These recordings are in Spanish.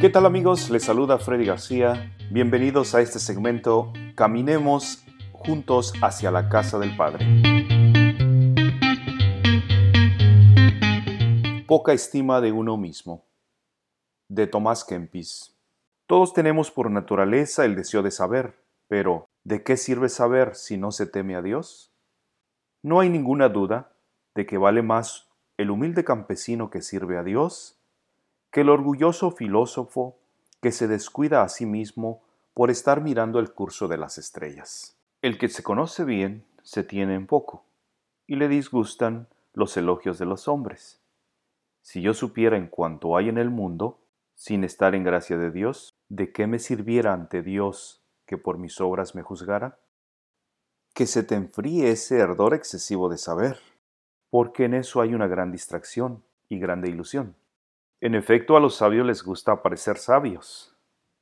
¿Qué tal amigos? Les saluda Freddy García. Bienvenidos a este segmento Caminemos juntos hacia la casa del Padre. Poca estima de uno mismo. De Tomás Kempis. Todos tenemos por naturaleza el deseo de saber, pero ¿de qué sirve saber si no se teme a Dios? No hay ninguna duda de que vale más el humilde campesino que sirve a Dios el orgulloso filósofo que se descuida a sí mismo por estar mirando el curso de las estrellas. El que se conoce bien se tiene en poco, y le disgustan los elogios de los hombres. Si yo supiera en cuanto hay en el mundo, sin estar en gracia de Dios, ¿de qué me sirviera ante Dios que por mis obras me juzgara? Que se te enfríe ese ardor excesivo de saber, porque en eso hay una gran distracción y grande ilusión. En efecto, a los sabios les gusta parecer sabios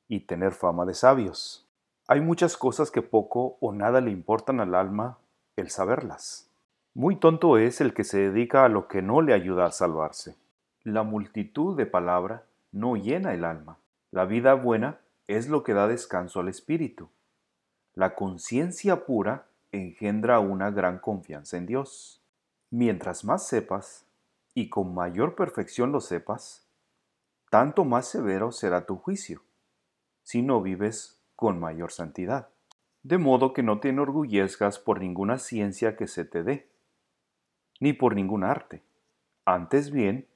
y tener fama de sabios. Hay muchas cosas que poco o nada le importan al alma el saberlas. Muy tonto es el que se dedica a lo que no le ayuda a salvarse. La multitud de palabra no llena el alma. La vida buena es lo que da descanso al espíritu. La conciencia pura engendra una gran confianza en Dios. Mientras más sepas, y con mayor perfección lo sepas, tanto más severo será tu juicio, si no vives con mayor santidad. De modo que no te enorgullezcas por ninguna ciencia que se te dé, ni por ningún arte. Antes bien,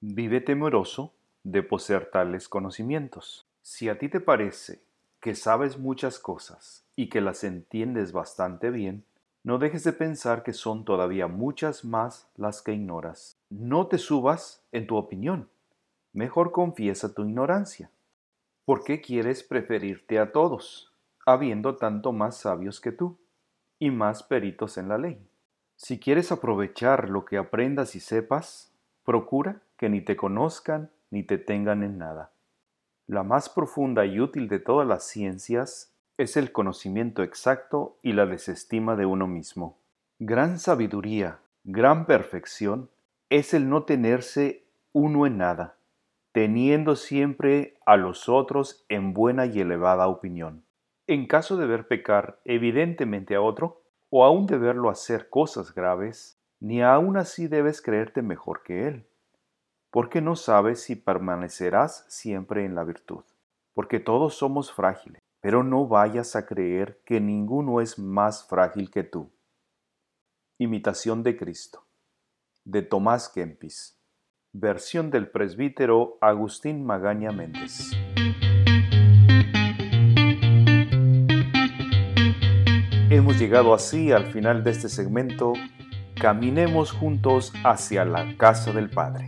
vive temeroso de poseer tales conocimientos. Si a ti te parece que sabes muchas cosas y que las entiendes bastante bien, no dejes de pensar que son todavía muchas más las que ignoras. No te subas en tu opinión mejor confiesa tu ignorancia. ¿Por qué quieres preferirte a todos, habiendo tanto más sabios que tú y más peritos en la ley? Si quieres aprovechar lo que aprendas y sepas, procura que ni te conozcan ni te tengan en nada. La más profunda y útil de todas las ciencias es el conocimiento exacto y la desestima de uno mismo. Gran sabiduría, gran perfección es el no tenerse uno en nada, teniendo siempre a los otros en buena y elevada opinión. En caso de ver pecar evidentemente a otro, o aún de verlo hacer cosas graves, ni aún así debes creerte mejor que él, porque no sabes si permanecerás siempre en la virtud, porque todos somos frágiles, pero no vayas a creer que ninguno es más frágil que tú. Imitación de Cristo, de Tomás Kempis. Versión del presbítero Agustín Magaña Méndez. Hemos llegado así al final de este segmento. Caminemos juntos hacia la casa del Padre.